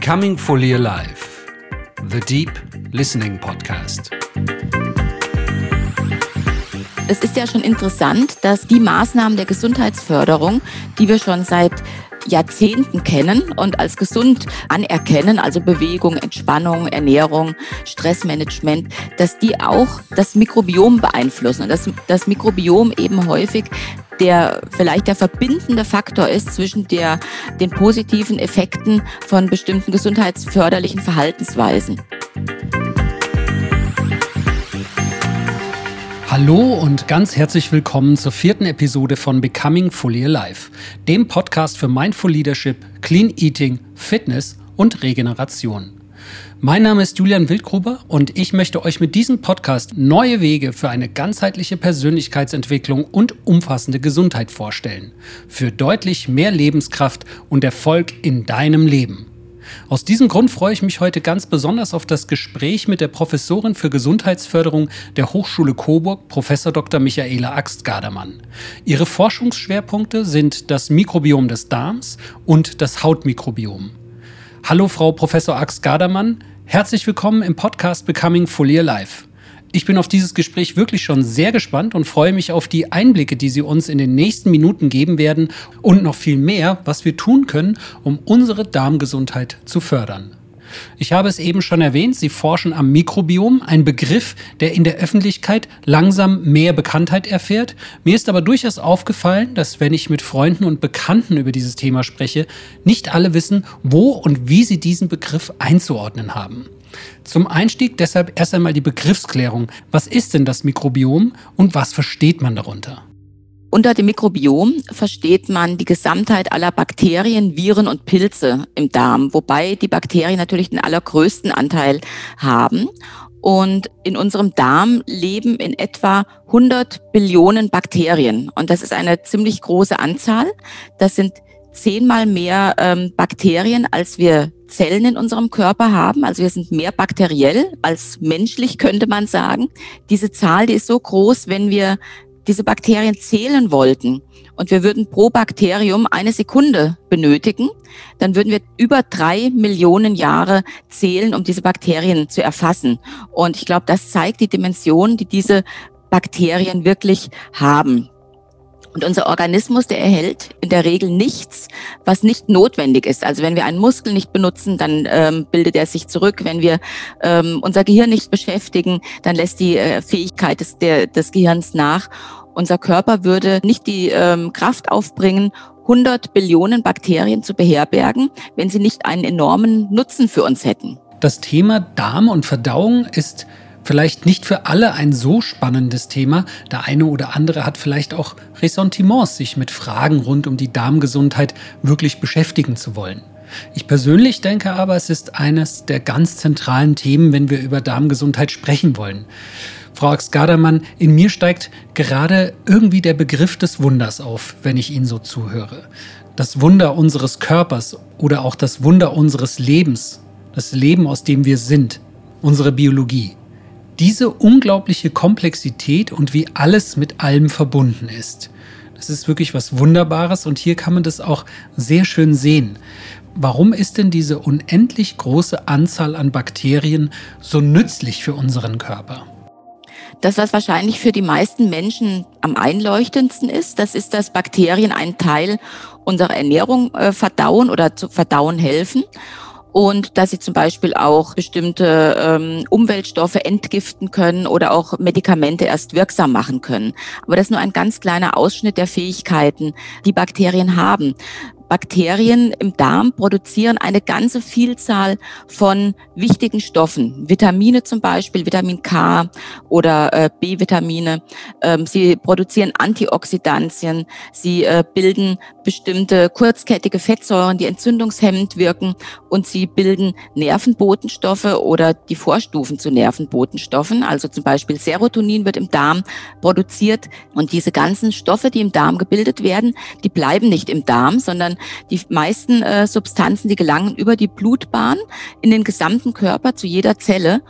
Becoming Fully Alive, The Deep Listening Podcast. Es ist ja schon interessant, dass die Maßnahmen der Gesundheitsförderung, die wir schon seit Jahrzehnten kennen und als gesund anerkennen, also Bewegung, Entspannung, Ernährung, Stressmanagement, dass die auch das Mikrobiom beeinflussen und dass das Mikrobiom eben häufig der vielleicht der verbindende Faktor ist zwischen der, den positiven Effekten von bestimmten gesundheitsförderlichen Verhaltensweisen. Hallo und ganz herzlich willkommen zur vierten Episode von Becoming Fully Alive, dem Podcast für Mindful Leadership, Clean Eating, Fitness und Regeneration. Mein Name ist Julian Wildgruber und ich möchte euch mit diesem Podcast neue Wege für eine ganzheitliche Persönlichkeitsentwicklung und umfassende Gesundheit vorstellen. Für deutlich mehr Lebenskraft und Erfolg in deinem Leben. Aus diesem Grund freue ich mich heute ganz besonders auf das Gespräch mit der Professorin für Gesundheitsförderung der Hochschule Coburg, Professor Dr. Michaela Axt-Gardermann. Ihre Forschungsschwerpunkte sind das Mikrobiom des Darms und das Hautmikrobiom. Hallo Frau Professor Axt-Gardermann, Herzlich willkommen im Podcast Becoming Fully Alive. Ich bin auf dieses Gespräch wirklich schon sehr gespannt und freue mich auf die Einblicke, die Sie uns in den nächsten Minuten geben werden und noch viel mehr, was wir tun können, um unsere Darmgesundheit zu fördern. Ich habe es eben schon erwähnt, Sie forschen am Mikrobiom, ein Begriff, der in der Öffentlichkeit langsam mehr Bekanntheit erfährt. Mir ist aber durchaus aufgefallen, dass wenn ich mit Freunden und Bekannten über dieses Thema spreche, nicht alle wissen, wo und wie sie diesen Begriff einzuordnen haben. Zum Einstieg deshalb erst einmal die Begriffsklärung. Was ist denn das Mikrobiom und was versteht man darunter? Unter dem Mikrobiom versteht man die Gesamtheit aller Bakterien, Viren und Pilze im Darm, wobei die Bakterien natürlich den allergrößten Anteil haben. Und in unserem Darm leben in etwa 100 Billionen Bakterien. Und das ist eine ziemlich große Anzahl. Das sind zehnmal mehr ähm, Bakterien, als wir Zellen in unserem Körper haben. Also wir sind mehr bakteriell als menschlich, könnte man sagen. Diese Zahl, die ist so groß, wenn wir diese Bakterien zählen wollten und wir würden pro Bakterium eine Sekunde benötigen, dann würden wir über drei Millionen Jahre zählen, um diese Bakterien zu erfassen. Und ich glaube, das zeigt die Dimension, die diese Bakterien wirklich haben. Und unser Organismus, der erhält in der Regel nichts, was nicht notwendig ist. Also wenn wir einen Muskel nicht benutzen, dann ähm, bildet er sich zurück. Wenn wir ähm, unser Gehirn nicht beschäftigen, dann lässt die äh, Fähigkeit des, der, des Gehirns nach. Unser Körper würde nicht die ähm, Kraft aufbringen, 100 Billionen Bakterien zu beherbergen, wenn sie nicht einen enormen Nutzen für uns hätten. Das Thema Darm und Verdauung ist vielleicht nicht für alle ein so spannendes Thema. Der eine oder andere hat vielleicht auch Ressentiments, sich mit Fragen rund um die Darmgesundheit wirklich beschäftigen zu wollen. Ich persönlich denke aber, es ist eines der ganz zentralen Themen, wenn wir über Darmgesundheit sprechen wollen. Frau Ax-Gardermann, in mir steigt gerade irgendwie der Begriff des Wunders auf, wenn ich Ihnen so zuhöre. Das Wunder unseres Körpers oder auch das Wunder unseres Lebens, das Leben, aus dem wir sind, unsere Biologie diese unglaubliche Komplexität und wie alles mit allem verbunden ist. Das ist wirklich was Wunderbares und hier kann man das auch sehr schön sehen. Warum ist denn diese unendlich große Anzahl an Bakterien so nützlich für unseren Körper? Das, was wahrscheinlich für die meisten Menschen am einleuchtendsten ist, das ist, dass Bakterien einen Teil unserer Ernährung äh, verdauen oder zu verdauen helfen und dass sie zum Beispiel auch bestimmte ähm, Umweltstoffe entgiften können oder auch Medikamente erst wirksam machen können. Aber das ist nur ein ganz kleiner Ausschnitt der Fähigkeiten, die Bakterien haben. Bakterien im Darm produzieren eine ganze Vielzahl von wichtigen Stoffen. Vitamine zum Beispiel, Vitamin K oder äh, B-Vitamine. Ähm, sie produzieren Antioxidantien. Sie äh, bilden bestimmte kurzkettige Fettsäuren, die entzündungshemmend wirken. Und sie bilden Nervenbotenstoffe oder die Vorstufen zu Nervenbotenstoffen. Also zum Beispiel Serotonin wird im Darm produziert. Und diese ganzen Stoffe, die im Darm gebildet werden, die bleiben nicht im Darm, sondern die meisten äh, Substanzen, die gelangen über die Blutbahn in den gesamten Körper zu jeder Zelle.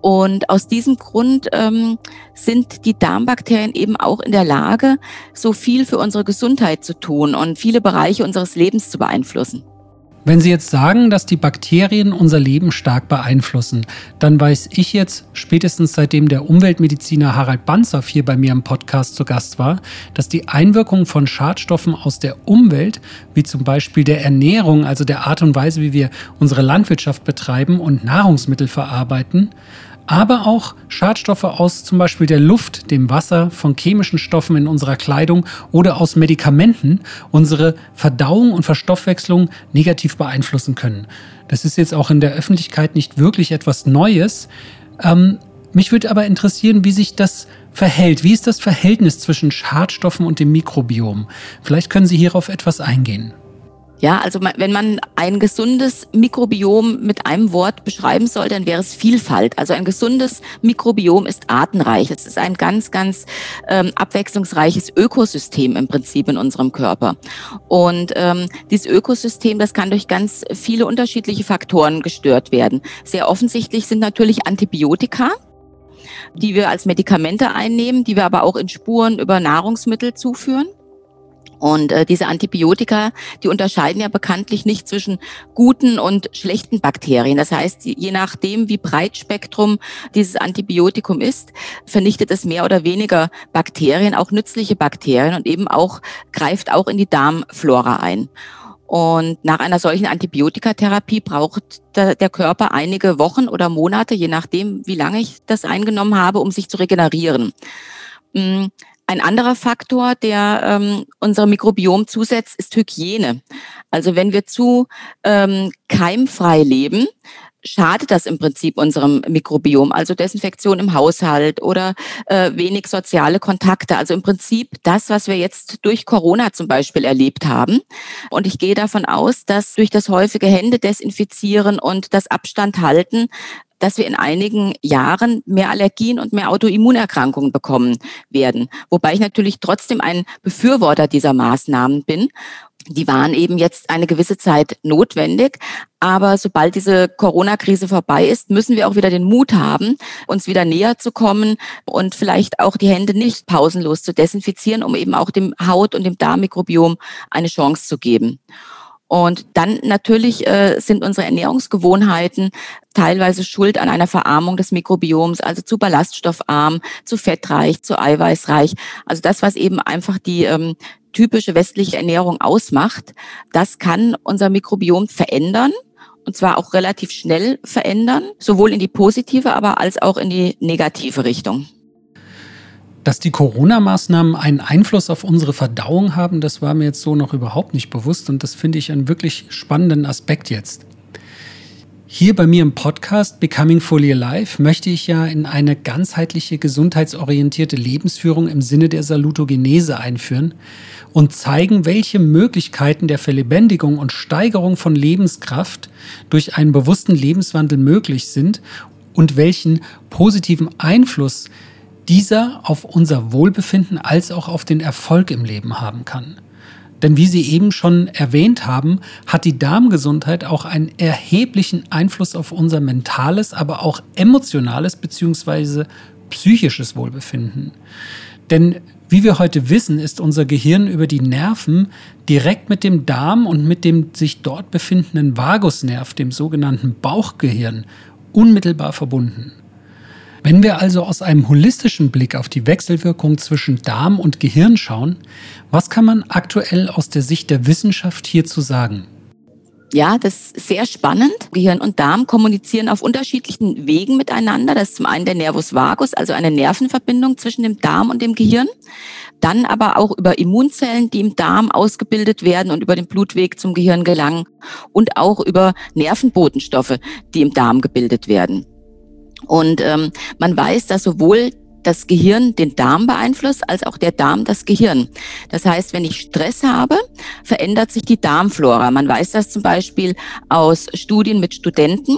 Und aus diesem Grund ähm, sind die Darmbakterien eben auch in der Lage, so viel für unsere Gesundheit zu tun und viele Bereiche unseres Lebens zu beeinflussen. Wenn Sie jetzt sagen, dass die Bakterien unser Leben stark beeinflussen, dann weiß ich jetzt, spätestens seitdem der Umweltmediziner Harald Banzer hier bei mir im Podcast zu Gast war, dass die Einwirkung von Schadstoffen aus der Umwelt, wie zum Beispiel der Ernährung, also der Art und Weise, wie wir unsere Landwirtschaft betreiben und Nahrungsmittel verarbeiten, aber auch Schadstoffe aus zum Beispiel der Luft, dem Wasser, von chemischen Stoffen in unserer Kleidung oder aus Medikamenten unsere Verdauung und Verstoffwechslung negativ beeinflussen können. Das ist jetzt auch in der Öffentlichkeit nicht wirklich etwas Neues. Ähm, mich würde aber interessieren, wie sich das verhält. Wie ist das Verhältnis zwischen Schadstoffen und dem Mikrobiom? Vielleicht können Sie hierauf etwas eingehen. Ja, also wenn man ein gesundes Mikrobiom mit einem Wort beschreiben soll, dann wäre es Vielfalt. Also ein gesundes Mikrobiom ist artenreich. Es ist ein ganz, ganz ähm, abwechslungsreiches Ökosystem im Prinzip in unserem Körper. Und ähm, dieses Ökosystem, das kann durch ganz viele unterschiedliche Faktoren gestört werden. Sehr offensichtlich sind natürlich Antibiotika die wir als Medikamente einnehmen, die wir aber auch in Spuren über Nahrungsmittel zuführen. Und äh, diese Antibiotika, die unterscheiden ja bekanntlich nicht zwischen guten und schlechten Bakterien. Das heißt, je nachdem, wie breit Spektrum dieses Antibiotikum ist, vernichtet es mehr oder weniger Bakterien, auch nützliche Bakterien und eben auch greift auch in die Darmflora ein. Und nach einer solchen Antibiotikatherapie braucht der Körper einige Wochen oder Monate, je nachdem, wie lange ich das eingenommen habe, um sich zu regenerieren. Ein anderer Faktor, der ähm, unser Mikrobiom zusetzt, ist Hygiene. Also wenn wir zu ähm, keimfrei leben, schadet das im Prinzip unserem Mikrobiom, also Desinfektion im Haushalt oder äh, wenig soziale Kontakte. Also im Prinzip das, was wir jetzt durch Corona zum Beispiel erlebt haben. Und ich gehe davon aus, dass durch das häufige Hände desinfizieren und das Abstand halten dass wir in einigen Jahren mehr Allergien und mehr Autoimmunerkrankungen bekommen werden. Wobei ich natürlich trotzdem ein Befürworter dieser Maßnahmen bin. Die waren eben jetzt eine gewisse Zeit notwendig. Aber sobald diese Corona-Krise vorbei ist, müssen wir auch wieder den Mut haben, uns wieder näher zu kommen und vielleicht auch die Hände nicht pausenlos zu desinfizieren, um eben auch dem Haut- und dem Darmmikrobiom eine Chance zu geben. Und dann natürlich äh, sind unsere Ernährungsgewohnheiten teilweise schuld an einer Verarmung des Mikrobioms, also zu ballaststoffarm, zu fettreich, zu eiweißreich. Also das, was eben einfach die ähm, typische westliche Ernährung ausmacht, das kann unser Mikrobiom verändern und zwar auch relativ schnell verändern, sowohl in die positive, aber als auch in die negative Richtung. Dass die Corona-Maßnahmen einen Einfluss auf unsere Verdauung haben, das war mir jetzt so noch überhaupt nicht bewusst und das finde ich einen wirklich spannenden Aspekt jetzt. Hier bei mir im Podcast Becoming Fully Alive möchte ich ja in eine ganzheitliche, gesundheitsorientierte Lebensführung im Sinne der Salutogenese einführen und zeigen, welche Möglichkeiten der Verlebendigung und Steigerung von Lebenskraft durch einen bewussten Lebenswandel möglich sind und welchen positiven Einfluss dieser auf unser Wohlbefinden als auch auf den Erfolg im Leben haben kann. Denn wie Sie eben schon erwähnt haben, hat die Darmgesundheit auch einen erheblichen Einfluss auf unser mentales, aber auch emotionales bzw. psychisches Wohlbefinden. Denn wie wir heute wissen, ist unser Gehirn über die Nerven direkt mit dem Darm und mit dem sich dort befindenden Vagusnerv, dem sogenannten Bauchgehirn, unmittelbar verbunden. Wenn wir also aus einem holistischen Blick auf die Wechselwirkung zwischen Darm und Gehirn schauen, was kann man aktuell aus der Sicht der Wissenschaft hierzu sagen? Ja, das ist sehr spannend. Gehirn und Darm kommunizieren auf unterschiedlichen Wegen miteinander. Das ist zum einen der Nervus vagus, also eine Nervenverbindung zwischen dem Darm und dem Gehirn. Dann aber auch über Immunzellen, die im Darm ausgebildet werden und über den Blutweg zum Gehirn gelangen. Und auch über Nervenbotenstoffe, die im Darm gebildet werden. Und ähm, man weiß, dass sowohl das Gehirn den Darm beeinflusst, als auch der Darm das Gehirn. Das heißt, wenn ich Stress habe, verändert sich die Darmflora. Man weiß das zum Beispiel aus Studien mit Studenten.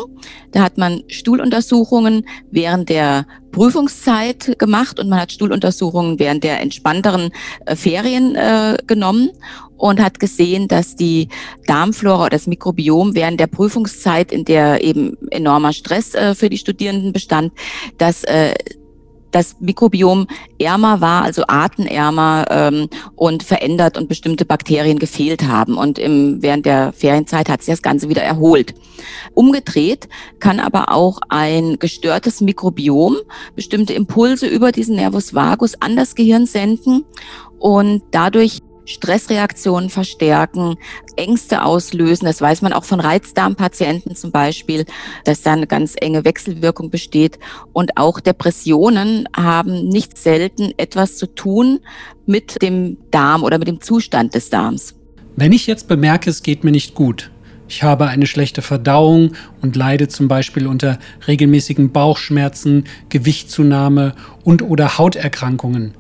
Da hat man Stuhluntersuchungen während der Prüfungszeit gemacht und man hat Stuhluntersuchungen während der entspannteren äh, Ferien äh, genommen und hat gesehen, dass die Darmflora oder das Mikrobiom während der Prüfungszeit, in der eben enormer Stress äh, für die Studierenden bestand, dass äh, das Mikrobiom ärmer war, also artenärmer ähm, und verändert und bestimmte Bakterien gefehlt haben. Und im, während der Ferienzeit hat sich das Ganze wieder erholt. Umgedreht kann aber auch ein gestörtes Mikrobiom bestimmte Impulse über diesen Nervus vagus an das Gehirn senden und dadurch Stressreaktionen verstärken, Ängste auslösen. Das weiß man auch von Reizdarmpatienten zum Beispiel, dass da eine ganz enge Wechselwirkung besteht. Und auch Depressionen haben nicht selten etwas zu tun mit dem Darm oder mit dem Zustand des Darms. Wenn ich jetzt bemerke, es geht mir nicht gut, ich habe eine schlechte Verdauung und leide zum Beispiel unter regelmäßigen Bauchschmerzen, Gewichtszunahme und oder Hauterkrankungen.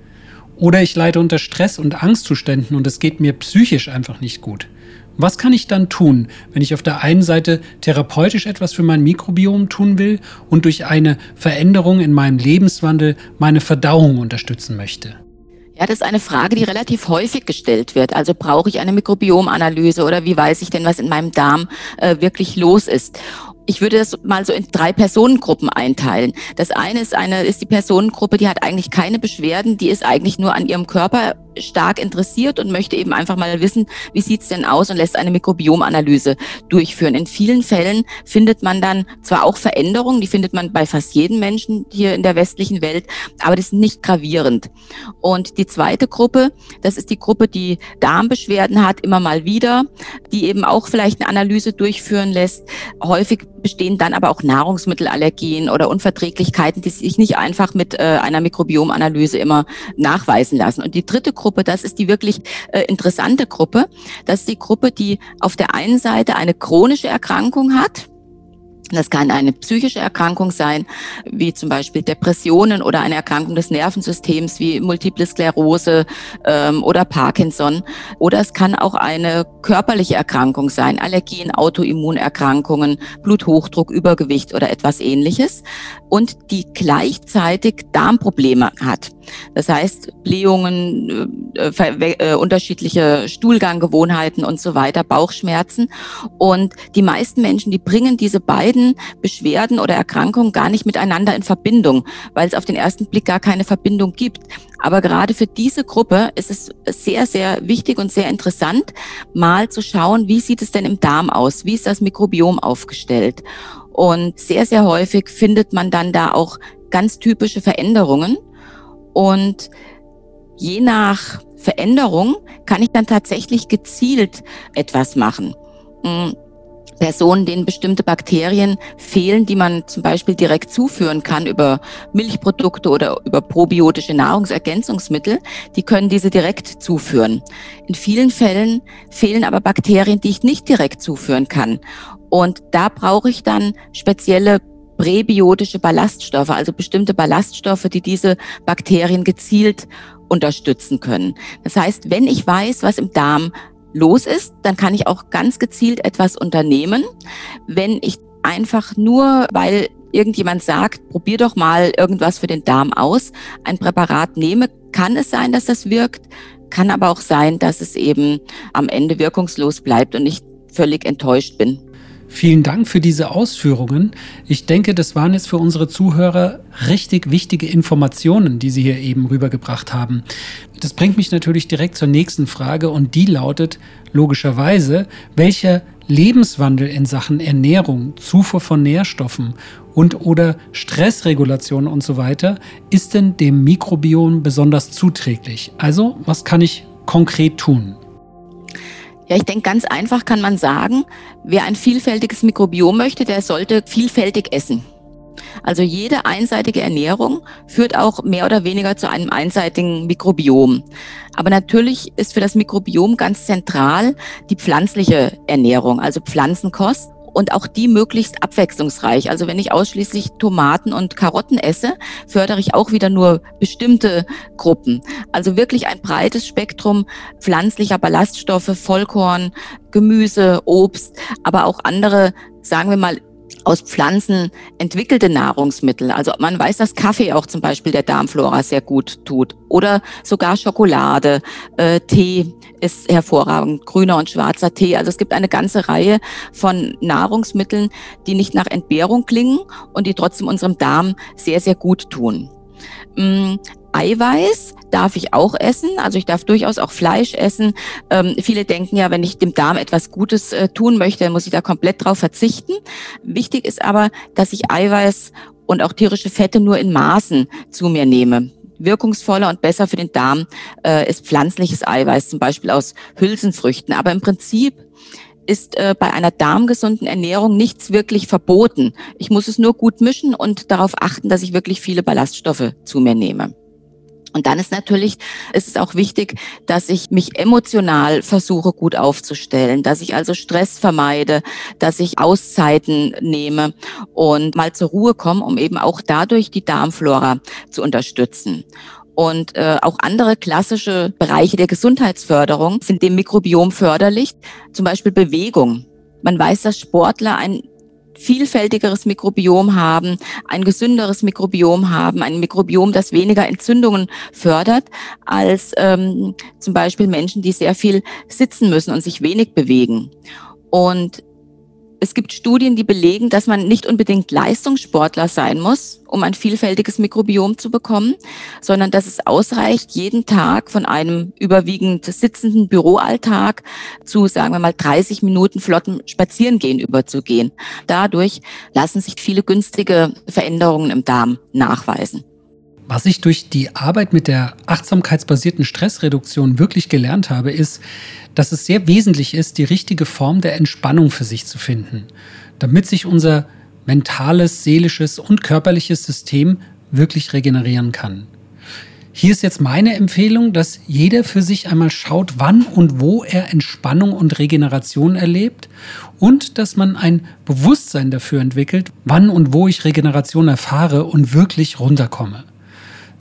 Oder ich leide unter Stress und Angstzuständen und es geht mir psychisch einfach nicht gut. Was kann ich dann tun, wenn ich auf der einen Seite therapeutisch etwas für mein Mikrobiom tun will und durch eine Veränderung in meinem Lebenswandel meine Verdauung unterstützen möchte? Ja, das ist eine Frage, die relativ häufig gestellt wird. Also brauche ich eine Mikrobiomanalyse oder wie weiß ich denn, was in meinem Darm äh, wirklich los ist? Ich würde das mal so in drei Personengruppen einteilen. Das eine ist eine, ist die Personengruppe, die hat eigentlich keine Beschwerden, die ist eigentlich nur an ihrem Körper stark interessiert und möchte eben einfach mal wissen, wie sieht's denn aus und lässt eine Mikrobiomanalyse durchführen. In vielen Fällen findet man dann zwar auch Veränderungen, die findet man bei fast jedem Menschen hier in der westlichen Welt, aber das ist nicht gravierend. Und die zweite Gruppe, das ist die Gruppe, die Darmbeschwerden hat, immer mal wieder, die eben auch vielleicht eine Analyse durchführen lässt. Häufig bestehen dann aber auch Nahrungsmittelallergien oder Unverträglichkeiten, die sich nicht einfach mit äh, einer Mikrobiomanalyse immer nachweisen lassen. Und die dritte Gruppe, das ist die wirklich äh, interessante Gruppe, das ist die Gruppe, die auf der einen Seite eine chronische Erkrankung hat, das kann eine psychische Erkrankung sein, wie zum Beispiel Depressionen oder eine Erkrankung des Nervensystems wie Multiple Sklerose ähm, oder Parkinson. Oder es kann auch eine körperliche Erkrankung sein, Allergien, Autoimmunerkrankungen, Bluthochdruck, Übergewicht oder etwas ähnliches. Und die gleichzeitig Darmprobleme hat. Das heißt, Blähungen, äh, äh, unterschiedliche Stuhlganggewohnheiten und so weiter, Bauchschmerzen. Und die meisten Menschen, die bringen diese beiden Beschwerden oder Erkrankungen gar nicht miteinander in Verbindung, weil es auf den ersten Blick gar keine Verbindung gibt. Aber gerade für diese Gruppe ist es sehr, sehr wichtig und sehr interessant, mal zu schauen, wie sieht es denn im Darm aus? Wie ist das Mikrobiom aufgestellt? Und sehr, sehr häufig findet man dann da auch ganz typische Veränderungen. Und je nach Veränderung kann ich dann tatsächlich gezielt etwas machen. Hm, Personen, denen bestimmte Bakterien fehlen, die man zum Beispiel direkt zuführen kann über Milchprodukte oder über probiotische Nahrungsergänzungsmittel, die können diese direkt zuführen. In vielen Fällen fehlen aber Bakterien, die ich nicht direkt zuführen kann. Und da brauche ich dann spezielle präbiotische Ballaststoffe, also bestimmte Ballaststoffe, die diese Bakterien gezielt unterstützen können. Das heißt, wenn ich weiß, was im Darm los ist, dann kann ich auch ganz gezielt etwas unternehmen. Wenn ich einfach nur, weil irgendjemand sagt, probier doch mal irgendwas für den Darm aus, ein Präparat nehme, kann es sein, dass das wirkt, kann aber auch sein, dass es eben am Ende wirkungslos bleibt und ich völlig enttäuscht bin. Vielen Dank für diese Ausführungen. Ich denke, das waren jetzt für unsere Zuhörer richtig wichtige Informationen, die Sie hier eben rübergebracht haben. Das bringt mich natürlich direkt zur nächsten Frage und die lautet logischerweise, welcher Lebenswandel in Sachen Ernährung, Zufuhr von Nährstoffen und oder Stressregulation und so weiter ist denn dem Mikrobiom besonders zuträglich? Also, was kann ich konkret tun? Ja, ich denke, ganz einfach kann man sagen, wer ein vielfältiges Mikrobiom möchte, der sollte vielfältig essen. Also jede einseitige Ernährung führt auch mehr oder weniger zu einem einseitigen Mikrobiom. Aber natürlich ist für das Mikrobiom ganz zentral die pflanzliche Ernährung, also Pflanzenkost und auch die möglichst abwechslungsreich. Also wenn ich ausschließlich Tomaten und Karotten esse, fördere ich auch wieder nur bestimmte Gruppen. Also wirklich ein breites Spektrum pflanzlicher Ballaststoffe, Vollkorn, Gemüse, Obst, aber auch andere, sagen wir mal, aus Pflanzen entwickelte Nahrungsmittel. Also man weiß, dass Kaffee auch zum Beispiel der Darmflora sehr gut tut. Oder sogar Schokolade, äh, Tee ist hervorragend, grüner und schwarzer Tee. Also es gibt eine ganze Reihe von Nahrungsmitteln, die nicht nach Entbehrung klingen und die trotzdem unserem Darm sehr, sehr gut tun. Mm, Eiweiß darf ich auch essen, also ich darf durchaus auch Fleisch essen. Ähm, viele denken ja, wenn ich dem Darm etwas Gutes äh, tun möchte, dann muss ich da komplett drauf verzichten. Wichtig ist aber, dass ich Eiweiß und auch tierische Fette nur in Maßen zu mir nehme wirkungsvoller und besser für den Darm äh, ist pflanzliches Eiweiß, zum Beispiel aus Hülsenfrüchten. Aber im Prinzip ist äh, bei einer darmgesunden Ernährung nichts wirklich verboten. Ich muss es nur gut mischen und darauf achten, dass ich wirklich viele Ballaststoffe zu mir nehme. Und dann ist natürlich, ist es auch wichtig, dass ich mich emotional versuche gut aufzustellen, dass ich also Stress vermeide, dass ich Auszeiten nehme und mal zur Ruhe komme, um eben auch dadurch die Darmflora zu unterstützen. Und äh, auch andere klassische Bereiche der Gesundheitsförderung sind dem Mikrobiom förderlich, zum Beispiel Bewegung. Man weiß, dass Sportler ein vielfältigeres Mikrobiom haben, ein gesünderes Mikrobiom haben, ein Mikrobiom, das weniger Entzündungen fördert als ähm, zum Beispiel Menschen, die sehr viel sitzen müssen und sich wenig bewegen. Und es gibt Studien, die belegen, dass man nicht unbedingt Leistungssportler sein muss, um ein vielfältiges Mikrobiom zu bekommen, sondern dass es ausreicht, jeden Tag von einem überwiegend sitzenden Büroalltag zu, sagen wir mal, 30 Minuten flotten Spazierengehen überzugehen. Dadurch lassen sich viele günstige Veränderungen im Darm nachweisen. Was ich durch die Arbeit mit der achtsamkeitsbasierten Stressreduktion wirklich gelernt habe, ist, dass es sehr wesentlich ist, die richtige Form der Entspannung für sich zu finden, damit sich unser mentales, seelisches und körperliches System wirklich regenerieren kann. Hier ist jetzt meine Empfehlung, dass jeder für sich einmal schaut, wann und wo er Entspannung und Regeneration erlebt und dass man ein Bewusstsein dafür entwickelt, wann und wo ich Regeneration erfahre und wirklich runterkomme.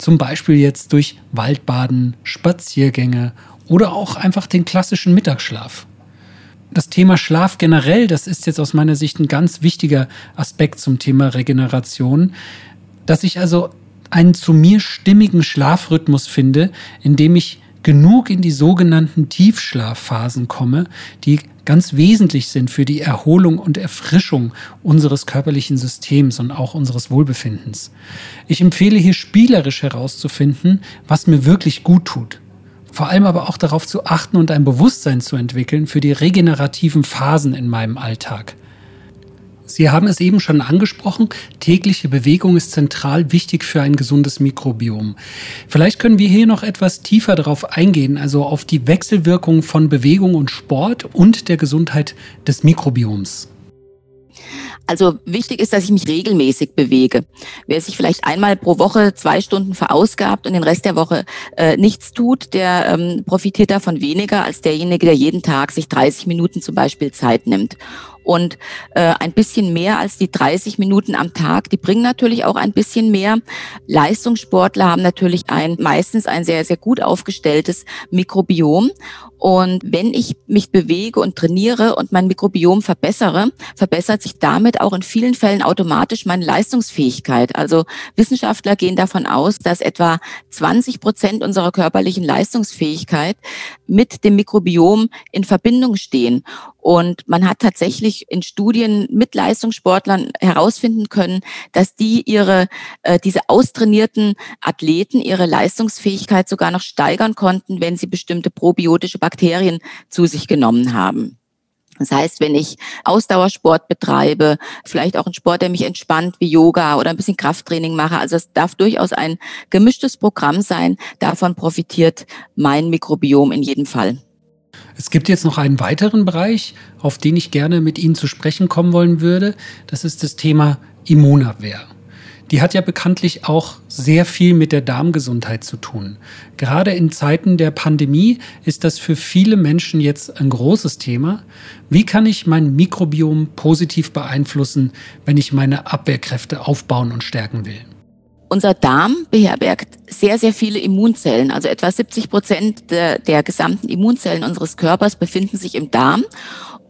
Zum Beispiel jetzt durch Waldbaden, Spaziergänge oder auch einfach den klassischen Mittagsschlaf. Das Thema Schlaf generell, das ist jetzt aus meiner Sicht ein ganz wichtiger Aspekt zum Thema Regeneration, dass ich also einen zu mir stimmigen Schlafrhythmus finde, in dem ich genug in die sogenannten Tiefschlafphasen komme, die ganz wesentlich sind für die Erholung und Erfrischung unseres körperlichen Systems und auch unseres Wohlbefindens. Ich empfehle hier spielerisch herauszufinden, was mir wirklich gut tut. Vor allem aber auch darauf zu achten und ein Bewusstsein zu entwickeln für die regenerativen Phasen in meinem Alltag. Sie haben es eben schon angesprochen, tägliche Bewegung ist zentral wichtig für ein gesundes Mikrobiom. Vielleicht können wir hier noch etwas tiefer darauf eingehen, also auf die Wechselwirkung von Bewegung und Sport und der Gesundheit des Mikrobioms. Also wichtig ist, dass ich mich regelmäßig bewege. Wer sich vielleicht einmal pro Woche zwei Stunden verausgabt und den Rest der Woche äh, nichts tut, der ähm, profitiert davon weniger als derjenige, der jeden Tag sich 30 Minuten zum Beispiel Zeit nimmt. Und äh, ein bisschen mehr als die 30 Minuten am Tag, die bringen natürlich auch ein bisschen mehr. Leistungssportler haben natürlich ein meistens ein sehr, sehr gut aufgestelltes Mikrobiom. Und wenn ich mich bewege und trainiere und mein Mikrobiom verbessere, verbessert sich damit auch in vielen Fällen automatisch meine Leistungsfähigkeit. Also Wissenschaftler gehen davon aus, dass etwa 20 Prozent unserer körperlichen Leistungsfähigkeit mit dem Mikrobiom in Verbindung stehen. Und man hat tatsächlich in Studien mit Leistungssportlern herausfinden können, dass die ihre, äh, diese austrainierten Athleten ihre Leistungsfähigkeit sogar noch steigern konnten, wenn sie bestimmte probiotische Bakterien zu sich genommen haben. Das heißt, wenn ich Ausdauersport betreibe, vielleicht auch einen Sport, der mich entspannt, wie Yoga oder ein bisschen Krafttraining mache, also es darf durchaus ein gemischtes Programm sein. Davon profitiert mein Mikrobiom in jedem Fall. Es gibt jetzt noch einen weiteren Bereich, auf den ich gerne mit Ihnen zu sprechen kommen wollen würde. Das ist das Thema Immunabwehr die hat ja bekanntlich auch sehr viel mit der Darmgesundheit zu tun. Gerade in Zeiten der Pandemie ist das für viele Menschen jetzt ein großes Thema. Wie kann ich mein Mikrobiom positiv beeinflussen, wenn ich meine Abwehrkräfte aufbauen und stärken will? Unser Darm beherbergt sehr, sehr viele Immunzellen. Also etwa 70 Prozent der, der gesamten Immunzellen unseres Körpers befinden sich im Darm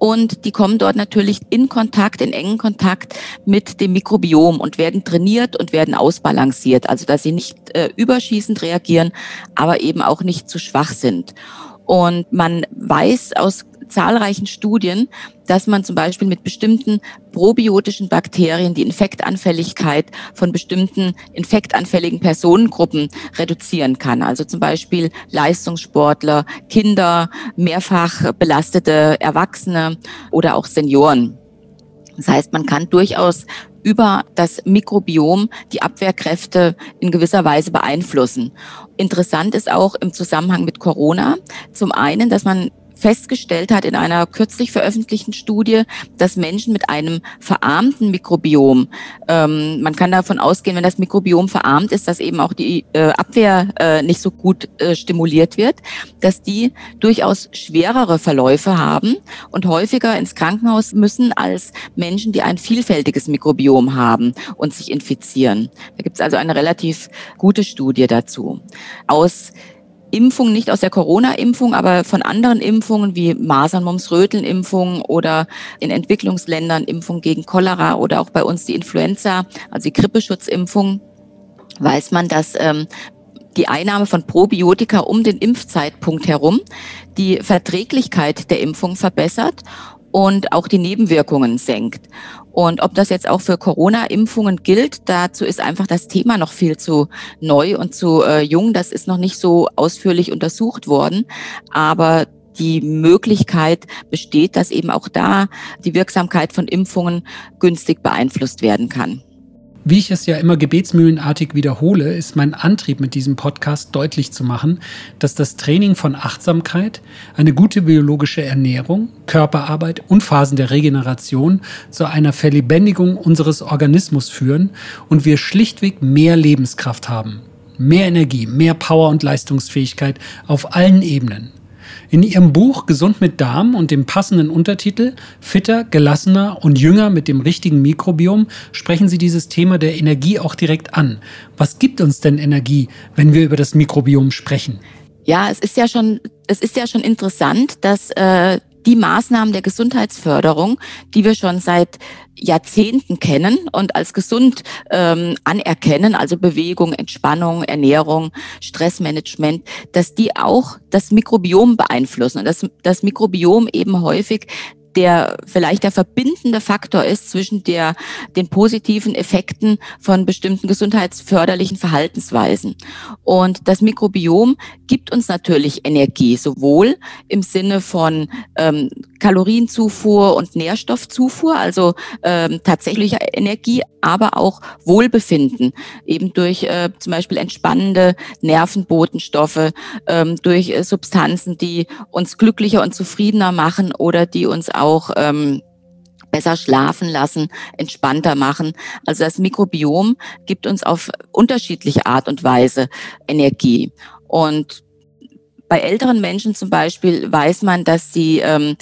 und die kommen dort natürlich in Kontakt, in engen Kontakt mit dem Mikrobiom und werden trainiert und werden ausbalanciert, also dass sie nicht äh, überschießend reagieren, aber eben auch nicht zu schwach sind. Und man weiß aus zahlreichen Studien, dass man zum Beispiel mit bestimmten probiotischen Bakterien die Infektanfälligkeit von bestimmten infektanfälligen Personengruppen reduzieren kann. Also zum Beispiel Leistungssportler, Kinder, mehrfach belastete Erwachsene oder auch Senioren. Das heißt, man kann durchaus über das Mikrobiom die Abwehrkräfte in gewisser Weise beeinflussen. Interessant ist auch im Zusammenhang mit Corona zum einen, dass man festgestellt hat in einer kürzlich veröffentlichten Studie, dass Menschen mit einem verarmten Mikrobiom, ähm, man kann davon ausgehen, wenn das Mikrobiom verarmt ist, dass eben auch die äh, Abwehr äh, nicht so gut äh, stimuliert wird, dass die durchaus schwerere Verläufe haben und häufiger ins Krankenhaus müssen als Menschen, die ein vielfältiges Mikrobiom haben und sich infizieren. Da gibt es also eine relativ gute Studie dazu. Aus Impfung, nicht aus der Corona-Impfung, aber von anderen Impfungen wie Masern, Mumps, Röteln-Impfung oder in Entwicklungsländern Impfung gegen Cholera oder auch bei uns die Influenza, also die Grippeschutzimpfung, weiß man, dass ähm, die Einnahme von Probiotika um den Impfzeitpunkt herum die Verträglichkeit der Impfung verbessert und auch die Nebenwirkungen senkt. Und ob das jetzt auch für Corona-Impfungen gilt, dazu ist einfach das Thema noch viel zu neu und zu äh, jung. Das ist noch nicht so ausführlich untersucht worden. Aber die Möglichkeit besteht, dass eben auch da die Wirksamkeit von Impfungen günstig beeinflusst werden kann. Wie ich es ja immer gebetsmühlenartig wiederhole, ist mein Antrieb mit diesem Podcast deutlich zu machen, dass das Training von Achtsamkeit, eine gute biologische Ernährung, Körperarbeit und Phasen der Regeneration zu einer Verlebendigung unseres Organismus führen und wir schlichtweg mehr Lebenskraft haben. Mehr Energie, mehr Power und Leistungsfähigkeit auf allen Ebenen. In ihrem Buch Gesund mit Darm und dem passenden Untertitel Fitter, gelassener und jünger mit dem richtigen Mikrobiom sprechen sie dieses Thema der Energie auch direkt an. Was gibt uns denn Energie, wenn wir über das Mikrobiom sprechen? Ja, es ist ja schon, es ist ja schon interessant, dass äh, die Maßnahmen der Gesundheitsförderung, die wir schon seit Jahrzehnten kennen und als gesund ähm, anerkennen, also Bewegung, Entspannung, Ernährung, Stressmanagement, dass die auch das Mikrobiom beeinflussen. Und dass das Mikrobiom eben häufig der vielleicht der verbindende Faktor ist zwischen der, den positiven Effekten von bestimmten gesundheitsförderlichen Verhaltensweisen. Und das Mikrobiom gibt uns natürlich Energie, sowohl im Sinne von ähm, Kalorienzufuhr und Nährstoffzufuhr, also ähm, tatsächliche Energie, aber auch Wohlbefinden, eben durch äh, zum Beispiel entspannende Nervenbotenstoffe, ähm, durch äh, Substanzen, die uns glücklicher und zufriedener machen oder die uns auch ähm, besser schlafen lassen, entspannter machen. Also das Mikrobiom gibt uns auf unterschiedliche Art und Weise Energie. Und bei älteren Menschen zum Beispiel weiß man, dass sie ähm,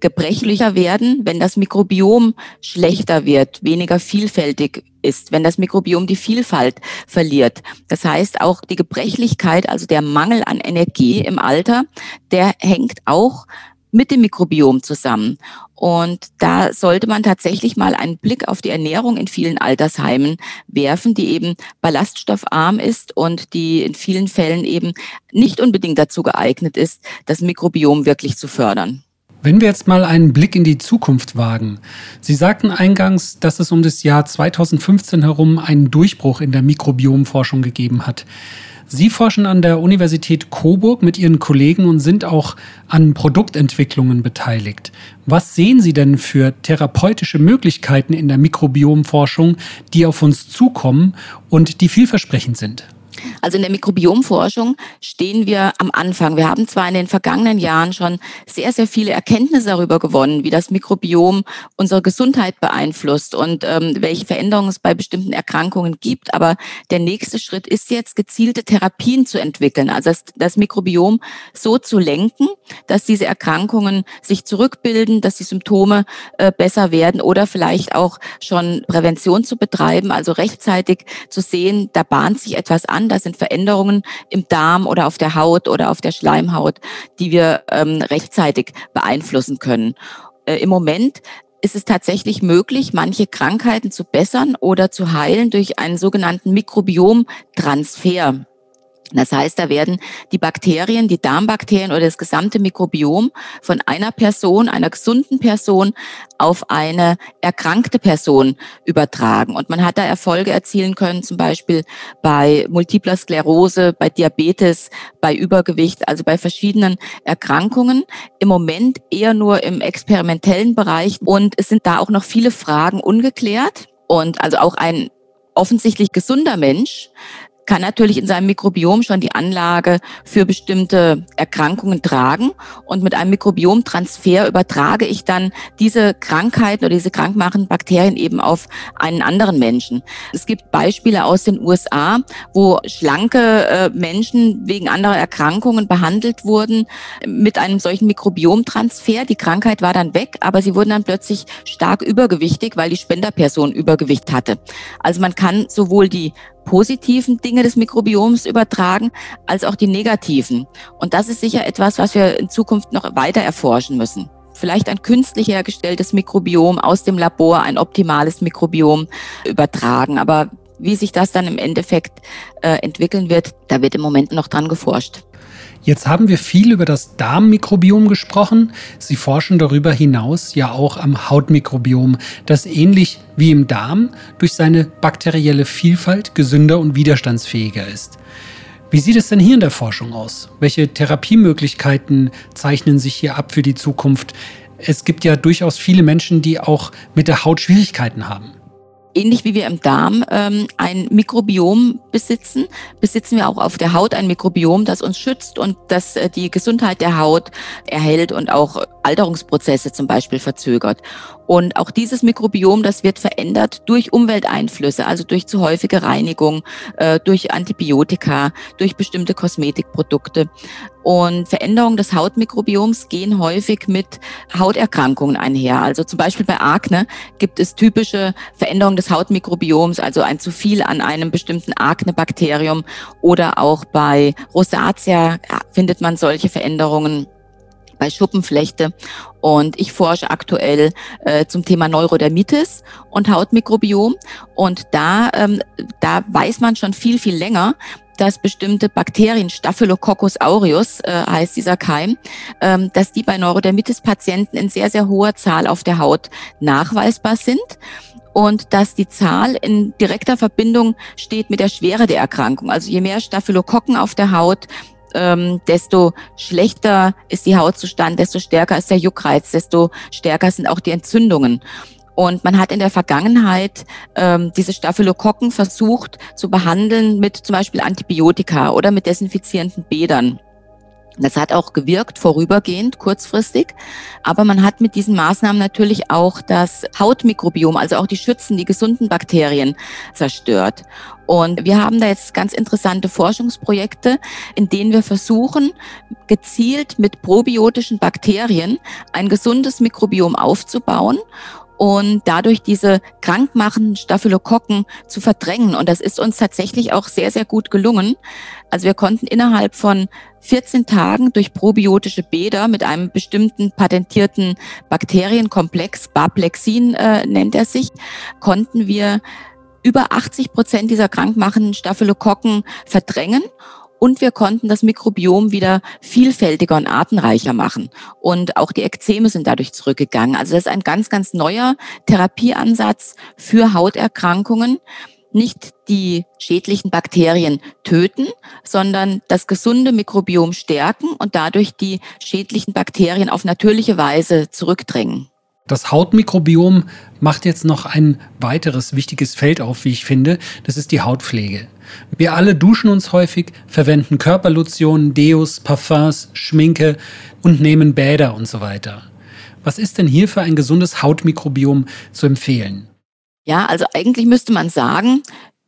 gebrechlicher werden, wenn das Mikrobiom schlechter wird, weniger vielfältig ist, wenn das Mikrobiom die Vielfalt verliert. Das heißt, auch die Gebrechlichkeit, also der Mangel an Energie im Alter, der hängt auch mit dem Mikrobiom zusammen. Und da sollte man tatsächlich mal einen Blick auf die Ernährung in vielen Altersheimen werfen, die eben ballaststoffarm ist und die in vielen Fällen eben nicht unbedingt dazu geeignet ist, das Mikrobiom wirklich zu fördern. Wenn wir jetzt mal einen Blick in die Zukunft wagen. Sie sagten eingangs, dass es um das Jahr 2015 herum einen Durchbruch in der Mikrobiomforschung gegeben hat. Sie forschen an der Universität Coburg mit Ihren Kollegen und sind auch an Produktentwicklungen beteiligt. Was sehen Sie denn für therapeutische Möglichkeiten in der Mikrobiomforschung, die auf uns zukommen und die vielversprechend sind? Also in der Mikrobiomforschung stehen wir am Anfang. Wir haben zwar in den vergangenen Jahren schon sehr, sehr viele Erkenntnisse darüber gewonnen, wie das Mikrobiom unsere Gesundheit beeinflusst und ähm, welche Veränderungen es bei bestimmten Erkrankungen gibt. Aber der nächste Schritt ist jetzt, gezielte Therapien zu entwickeln. Also das, das Mikrobiom so zu lenken, dass diese Erkrankungen sich zurückbilden, dass die Symptome äh, besser werden oder vielleicht auch schon Prävention zu betreiben, also rechtzeitig zu sehen, da bahnt sich etwas an, das sind Veränderungen im Darm oder auf der Haut oder auf der Schleimhaut, die wir ähm, rechtzeitig beeinflussen können. Äh, Im Moment ist es tatsächlich möglich, manche Krankheiten zu bessern oder zu heilen durch einen sogenannten Mikrobiomtransfer. Das heißt, da werden die Bakterien, die Darmbakterien oder das gesamte Mikrobiom von einer Person, einer gesunden Person auf eine erkrankte Person übertragen. Und man hat da Erfolge erzielen können, zum Beispiel bei multipler Sklerose, bei Diabetes, bei Übergewicht, also bei verschiedenen Erkrankungen. Im Moment eher nur im experimentellen Bereich. Und es sind da auch noch viele Fragen ungeklärt. Und also auch ein offensichtlich gesunder Mensch kann natürlich in seinem Mikrobiom schon die Anlage für bestimmte Erkrankungen tragen. Und mit einem Mikrobiomtransfer übertrage ich dann diese Krankheiten oder diese krankmachenden Bakterien eben auf einen anderen Menschen. Es gibt Beispiele aus den USA, wo schlanke äh, Menschen wegen anderer Erkrankungen behandelt wurden mit einem solchen Mikrobiomtransfer. Die Krankheit war dann weg, aber sie wurden dann plötzlich stark übergewichtig, weil die Spenderperson Übergewicht hatte. Also man kann sowohl die positiven Dinge des Mikrobioms übertragen, als auch die negativen. Und das ist sicher etwas, was wir in Zukunft noch weiter erforschen müssen. Vielleicht ein künstlich hergestelltes Mikrobiom aus dem Labor, ein optimales Mikrobiom übertragen. Aber wie sich das dann im Endeffekt äh, entwickeln wird, da wird im Moment noch dran geforscht. Jetzt haben wir viel über das Darmmikrobiom gesprochen. Sie forschen darüber hinaus ja auch am Hautmikrobiom, das ähnlich wie im Darm durch seine bakterielle Vielfalt gesünder und widerstandsfähiger ist. Wie sieht es denn hier in der Forschung aus? Welche Therapiemöglichkeiten zeichnen sich hier ab für die Zukunft? Es gibt ja durchaus viele Menschen, die auch mit der Haut Schwierigkeiten haben. Ähnlich wie wir im Darm ähm, ein Mikrobiom besitzen, besitzen wir auch auf der Haut ein Mikrobiom, das uns schützt und das äh, die Gesundheit der Haut erhält und auch Alterungsprozesse zum Beispiel verzögert. Und auch dieses Mikrobiom, das wird verändert durch Umwelteinflüsse, also durch zu häufige Reinigung, äh, durch Antibiotika, durch bestimmte Kosmetikprodukte. Und Veränderungen des Hautmikrobioms gehen häufig mit Hauterkrankungen einher. Also zum Beispiel bei Akne gibt es typische Veränderungen des Hautmikrobioms, also ein zu viel an einem bestimmten Aknebakterium oder auch bei Rosatia findet man solche Veränderungen bei Schuppenflechte. Und ich forsche aktuell äh, zum Thema Neurodermitis und Hautmikrobiom. Und da, ähm, da weiß man schon viel, viel länger, dass bestimmte Bakterien, Staphylococcus aureus äh, heißt dieser Keim, ähm, dass die bei Neurodermitis-Patienten in sehr, sehr hoher Zahl auf der Haut nachweisbar sind und dass die Zahl in direkter Verbindung steht mit der Schwere der Erkrankung. Also je mehr Staphylokokken auf der Haut, ähm, desto schlechter ist die Hautzustand, desto stärker ist der Juckreiz, desto stärker sind auch die Entzündungen. Und man hat in der Vergangenheit ähm, diese Staphylokokken versucht zu behandeln mit zum Beispiel Antibiotika oder mit desinfizierenden Bädern. Das hat auch gewirkt, vorübergehend, kurzfristig. Aber man hat mit diesen Maßnahmen natürlich auch das Hautmikrobiom, also auch die Schützen, die gesunden Bakterien zerstört. Und wir haben da jetzt ganz interessante Forschungsprojekte, in denen wir versuchen, gezielt mit probiotischen Bakterien ein gesundes Mikrobiom aufzubauen und dadurch diese krankmachenden Staphylokokken zu verdrängen. Und das ist uns tatsächlich auch sehr, sehr gut gelungen. Also wir konnten innerhalb von 14 Tagen durch probiotische Bäder mit einem bestimmten patentierten Bakterienkomplex, Barplexin äh, nennt er sich, konnten wir über 80 Prozent dieser krankmachenden Staphylokokken verdrängen und wir konnten das Mikrobiom wieder vielfältiger und artenreicher machen. Und auch die Ekzeme sind dadurch zurückgegangen. Also das ist ein ganz, ganz neuer Therapieansatz für Hauterkrankungen. Nicht die schädlichen Bakterien töten, sondern das gesunde Mikrobiom stärken und dadurch die schädlichen Bakterien auf natürliche Weise zurückdrängen. Das Hautmikrobiom macht jetzt noch ein weiteres wichtiges Feld auf, wie ich finde. Das ist die Hautpflege. Wir alle duschen uns häufig, verwenden Körperlotionen, Deos, Parfums, Schminke und nehmen Bäder und so weiter. Was ist denn hier für ein gesundes Hautmikrobiom zu empfehlen? Ja, also eigentlich müsste man sagen,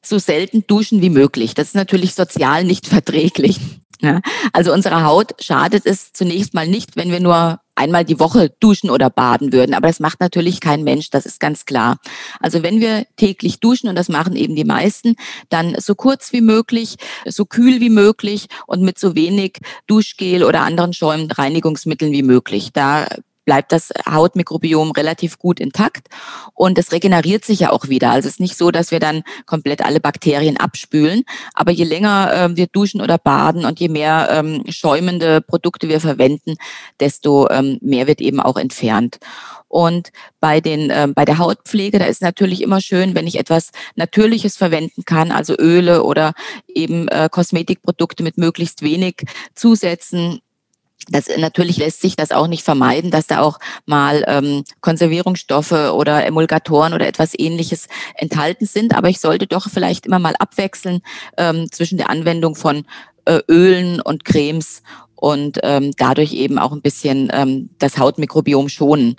so selten duschen wie möglich. Das ist natürlich sozial nicht verträglich. Ja, also unserer Haut schadet es zunächst mal nicht, wenn wir nur einmal die Woche duschen oder baden würden. Aber das macht natürlich kein Mensch, das ist ganz klar. Also wenn wir täglich duschen, und das machen eben die meisten, dann so kurz wie möglich, so kühl wie möglich und mit so wenig Duschgel oder anderen Schäumen, Reinigungsmitteln wie möglich. Da bleibt das Hautmikrobiom relativ gut intakt und es regeneriert sich ja auch wieder. Also es ist nicht so, dass wir dann komplett alle Bakterien abspülen, aber je länger äh, wir duschen oder baden und je mehr ähm, schäumende Produkte wir verwenden, desto ähm, mehr wird eben auch entfernt. Und bei den ähm, bei der Hautpflege, da ist natürlich immer schön, wenn ich etwas Natürliches verwenden kann, also Öle oder eben äh, Kosmetikprodukte mit möglichst wenig Zusätzen das natürlich lässt sich das auch nicht vermeiden, dass da auch mal ähm, Konservierungsstoffe oder Emulgatoren oder etwas ähnliches enthalten sind. Aber ich sollte doch vielleicht immer mal abwechseln ähm, zwischen der Anwendung von äh, Ölen und Cremes und ähm, dadurch eben auch ein bisschen ähm, das Hautmikrobiom schonen.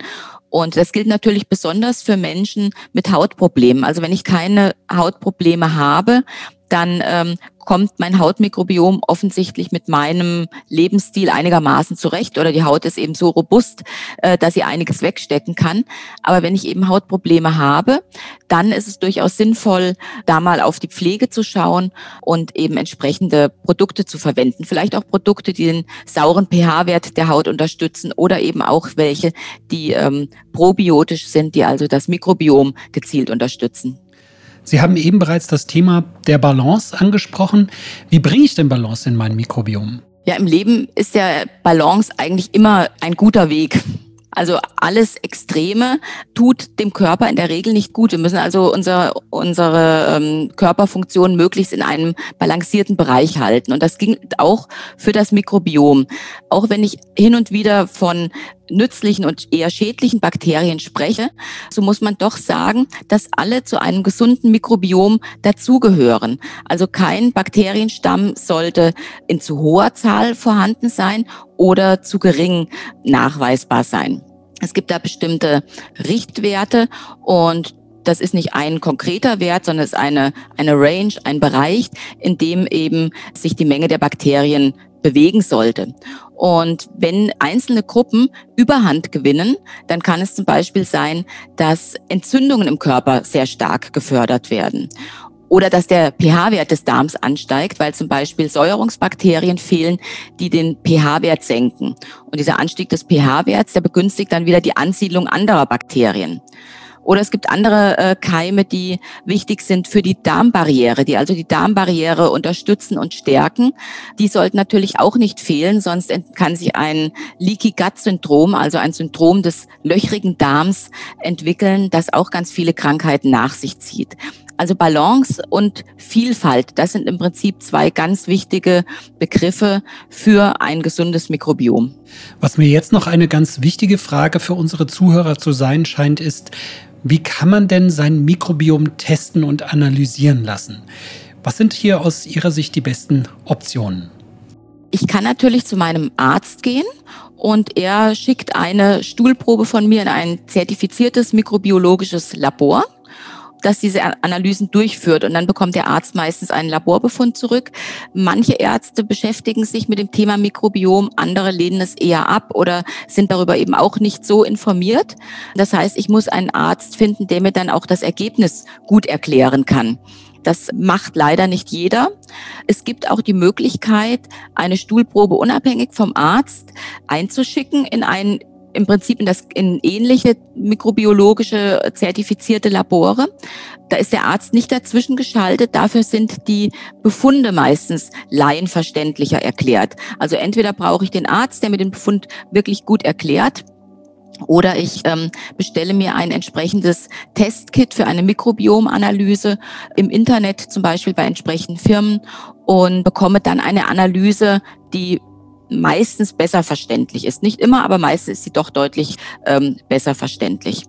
Und das gilt natürlich besonders für Menschen mit Hautproblemen. Also wenn ich keine Hautprobleme habe, dann ähm, kommt mein Hautmikrobiom offensichtlich mit meinem Lebensstil einigermaßen zurecht oder die Haut ist eben so robust, äh, dass sie einiges wegstecken kann. Aber wenn ich eben Hautprobleme habe, dann ist es durchaus sinnvoll, da mal auf die Pflege zu schauen und eben entsprechende Produkte zu verwenden. Vielleicht auch Produkte, die den sauren pH-Wert der Haut unterstützen oder eben auch welche, die ähm, probiotisch sind, die also das Mikrobiom gezielt unterstützen. Sie haben eben bereits das Thema der Balance angesprochen. Wie bringe ich denn Balance in mein Mikrobiom? Ja, im Leben ist ja Balance eigentlich immer ein guter Weg. Also alles Extreme tut dem Körper in der Regel nicht gut. Wir müssen also unser, unsere ähm, Körperfunktion möglichst in einem balancierten Bereich halten. Und das ging auch für das Mikrobiom. Auch wenn ich hin und wieder von nützlichen und eher schädlichen Bakterien spreche, so muss man doch sagen, dass alle zu einem gesunden Mikrobiom dazugehören. Also kein Bakterienstamm sollte in zu hoher Zahl vorhanden sein oder zu gering nachweisbar sein. Es gibt da bestimmte Richtwerte und das ist nicht ein konkreter Wert, sondern es ist eine, eine Range, ein Bereich, in dem eben sich die Menge der Bakterien bewegen sollte. Und wenn einzelne Gruppen Überhand gewinnen, dann kann es zum Beispiel sein, dass Entzündungen im Körper sehr stark gefördert werden oder dass der pH-Wert des Darms ansteigt, weil zum Beispiel Säuerungsbakterien fehlen, die den pH-Wert senken. Und dieser Anstieg des pH-Werts, der begünstigt dann wieder die Ansiedlung anderer Bakterien. Oder es gibt andere äh, Keime, die wichtig sind für die Darmbarriere, die also die Darmbarriere unterstützen und stärken. Die sollten natürlich auch nicht fehlen, sonst kann sich ein Leaky Gut Syndrom, also ein Syndrom des löchrigen Darms entwickeln, das auch ganz viele Krankheiten nach sich zieht. Also Balance und Vielfalt, das sind im Prinzip zwei ganz wichtige Begriffe für ein gesundes Mikrobiom. Was mir jetzt noch eine ganz wichtige Frage für unsere Zuhörer zu sein scheint, ist, wie kann man denn sein Mikrobiom testen und analysieren lassen? Was sind hier aus Ihrer Sicht die besten Optionen? Ich kann natürlich zu meinem Arzt gehen und er schickt eine Stuhlprobe von mir in ein zertifiziertes mikrobiologisches Labor das diese Analysen durchführt. Und dann bekommt der Arzt meistens einen Laborbefund zurück. Manche Ärzte beschäftigen sich mit dem Thema Mikrobiom, andere lehnen es eher ab oder sind darüber eben auch nicht so informiert. Das heißt, ich muss einen Arzt finden, der mir dann auch das Ergebnis gut erklären kann. Das macht leider nicht jeder. Es gibt auch die Möglichkeit, eine Stuhlprobe unabhängig vom Arzt einzuschicken in ein im Prinzip in das in ähnliche mikrobiologische zertifizierte Labore. Da ist der Arzt nicht dazwischen geschaltet. Dafür sind die Befunde meistens laienverständlicher erklärt. Also entweder brauche ich den Arzt, der mir den Befund wirklich gut erklärt, oder ich ähm, bestelle mir ein entsprechendes Testkit für eine Mikrobiomanalyse im Internet, zum Beispiel bei entsprechenden Firmen, und bekomme dann eine Analyse, die meistens besser verständlich ist. Nicht immer, aber meistens ist sie doch deutlich ähm, besser verständlich.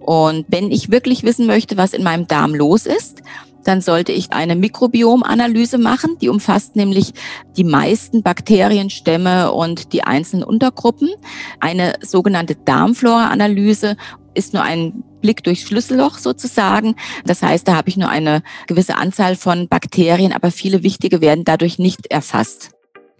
Und wenn ich wirklich wissen möchte, was in meinem Darm los ist, dann sollte ich eine Mikrobiomanalyse machen. Die umfasst nämlich die meisten Bakterienstämme und die einzelnen Untergruppen. Eine sogenannte Darmflora-Analyse ist nur ein Blick durchs Schlüsselloch sozusagen. Das heißt, da habe ich nur eine gewisse Anzahl von Bakterien, aber viele wichtige werden dadurch nicht erfasst.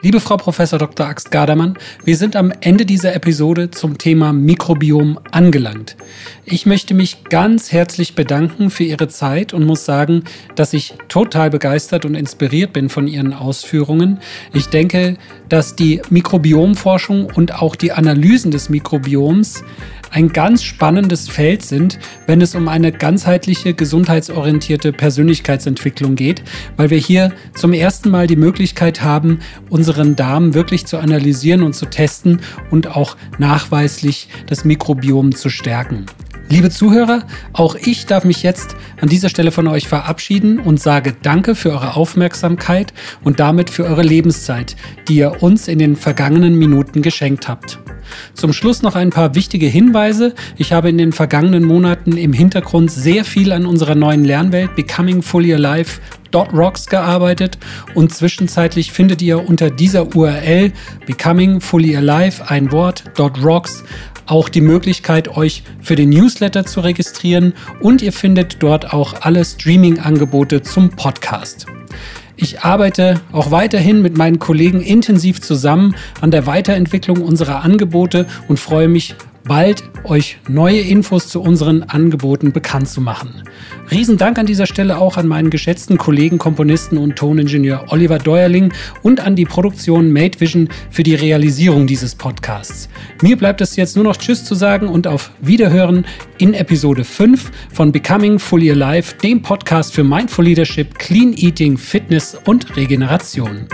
Liebe Frau Professor Dr. Axt Gardermann, wir sind am Ende dieser Episode zum Thema Mikrobiom angelangt. Ich möchte mich ganz herzlich bedanken für Ihre Zeit und muss sagen, dass ich total begeistert und inspiriert bin von Ihren Ausführungen. Ich denke, dass die Mikrobiomforschung und auch die Analysen des Mikrobioms ein ganz spannendes Feld sind, wenn es um eine ganzheitliche, gesundheitsorientierte Persönlichkeitsentwicklung geht, weil wir hier zum ersten Mal die Möglichkeit haben, unseren Darm wirklich zu analysieren und zu testen und auch nachweislich das Mikrobiom zu stärken. Liebe Zuhörer, auch ich darf mich jetzt an dieser Stelle von euch verabschieden und sage Danke für eure Aufmerksamkeit und damit für eure Lebenszeit, die ihr uns in den vergangenen Minuten geschenkt habt. Zum Schluss noch ein paar wichtige Hinweise. Ich habe in den vergangenen Monaten im Hintergrund sehr viel an unserer neuen Lernwelt Becoming Fully Alive Rocks gearbeitet und zwischenzeitlich findet ihr unter dieser URL Becoming Fully Alive ein Wort Rocks auch die Möglichkeit, euch für den Newsletter zu registrieren und ihr findet dort auch alle Streaming-Angebote zum Podcast. Ich arbeite auch weiterhin mit meinen Kollegen intensiv zusammen an der Weiterentwicklung unserer Angebote und freue mich bald euch neue Infos zu unseren Angeboten bekannt zu machen. Riesendank an dieser Stelle auch an meinen geschätzten Kollegen, Komponisten und Toningenieur Oliver Deuerling und an die Produktion Made Vision für die Realisierung dieses Podcasts. Mir bleibt es jetzt nur noch Tschüss zu sagen und auf Wiederhören in Episode 5 von Becoming Fully Alive, dem Podcast für Mindful Leadership, Clean Eating, Fitness und Regeneration.